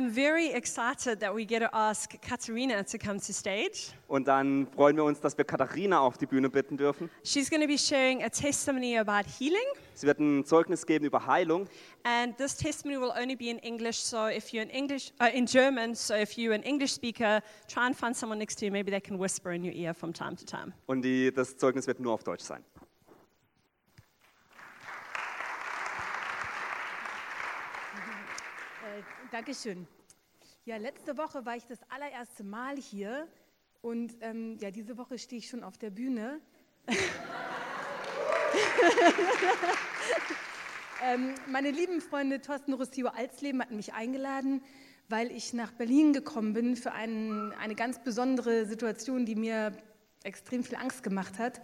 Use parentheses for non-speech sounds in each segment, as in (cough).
I'm very excited that we get to ask Katerina to come to stage. Und dann freuen wir uns, dass wir Katharina auf die Bühne bitten dürfen. She's going to be sharing a testimony about healing, Sie wird ein Zeugnis geben über Heilung. and this testimony will only be in English. So if you're in English, uh, in German, so if you're an English speaker, try and find someone next to you. Maybe they can whisper in your ear from time to time. Und die, das Zeugnis wird nur auf Deutsch sein. Äh, Dankeschön. Ja, letzte Woche war ich das allererste Mal hier und ähm, ja, diese Woche stehe ich schon auf der Bühne. (laughs) ähm, meine lieben Freunde Thorsten Rossio Alsleben hatten mich eingeladen, weil ich nach Berlin gekommen bin für einen, eine ganz besondere Situation, die mir extrem viel Angst gemacht hat.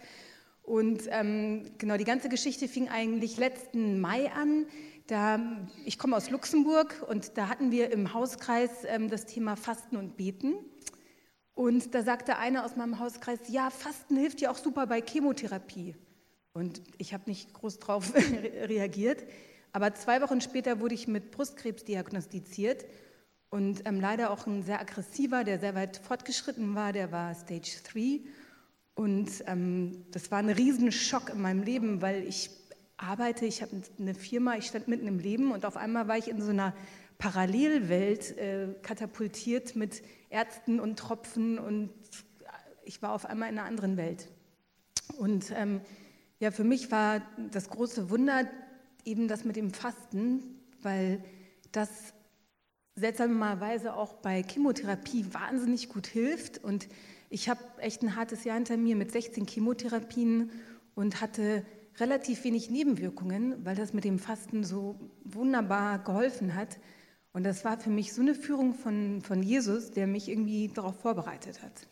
Und ähm, genau, die ganze Geschichte fing eigentlich letzten Mai an. Da, ich komme aus Luxemburg und da hatten wir im Hauskreis ähm, das Thema Fasten und Beten. Und da sagte einer aus meinem Hauskreis, ja, Fasten hilft ja auch super bei Chemotherapie. Und ich habe nicht groß drauf (laughs) reagiert. Aber zwei Wochen später wurde ich mit Brustkrebs diagnostiziert und ähm, leider auch ein sehr aggressiver, der sehr weit fortgeschritten war, der war Stage 3. Und ähm, das war ein Riesenschock in meinem Leben, weil ich arbeite, ich habe eine Firma, ich stand mitten im Leben und auf einmal war ich in so einer Parallelwelt äh, katapultiert mit Ärzten und Tropfen und ich war auf einmal in einer anderen Welt. Und ähm, ja, für mich war das große Wunder eben das mit dem Fasten, weil das seltsamerweise auch bei Chemotherapie wahnsinnig gut hilft. Und ich habe echt ein hartes Jahr hinter mir mit 16 Chemotherapien und hatte relativ wenig Nebenwirkungen, weil das mit dem Fasten so wunderbar geholfen hat. Und das war für mich so eine Führung von, von Jesus, der mich irgendwie darauf vorbereitet hat.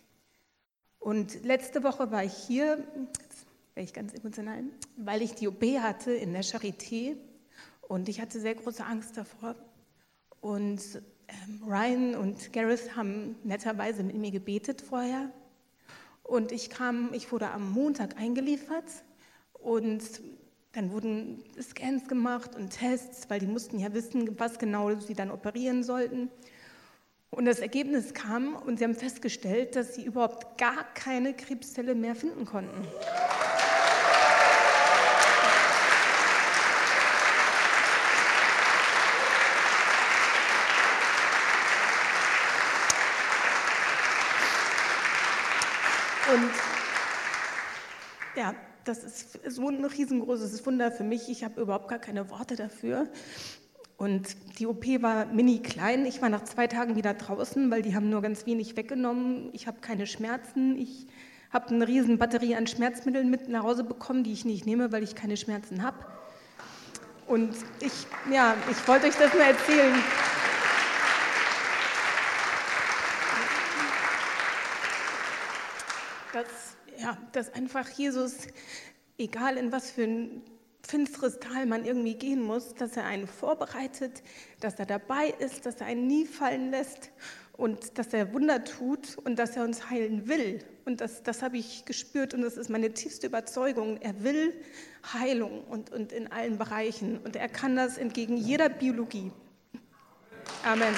Und letzte Woche war ich hier, jetzt wäre ich ganz emotional, weil ich die OP hatte in der Charité und ich hatte sehr große Angst davor. Und Ryan und Gareth haben netterweise mit mir gebetet vorher. Und ich kam, ich wurde am Montag eingeliefert und dann wurden Scans gemacht und Tests, weil die mussten ja wissen, was genau sie dann operieren sollten. Und das Ergebnis kam und sie haben festgestellt, dass sie überhaupt gar keine Krebszelle mehr finden konnten. Und ja, das ist so ein riesengroßes Wunder für mich. Ich habe überhaupt gar keine Worte dafür. Und die OP war mini klein. Ich war nach zwei Tagen wieder draußen, weil die haben nur ganz wenig weggenommen. Ich habe keine Schmerzen. Ich habe eine riesen Batterie an Schmerzmitteln mit nach Hause bekommen, die ich nicht nehme, weil ich keine Schmerzen habe. Und ich, ja, ich wollte euch das mal erzählen. Dass, ja, dass einfach Jesus, egal in was für ein finsteres Tal man irgendwie gehen muss, dass er einen vorbereitet, dass er dabei ist, dass er einen nie fallen lässt und dass er Wunder tut und dass er uns heilen will. Und das, das habe ich gespürt und das ist meine tiefste Überzeugung. Er will Heilung und, und in allen Bereichen und er kann das entgegen jeder Biologie. Amen.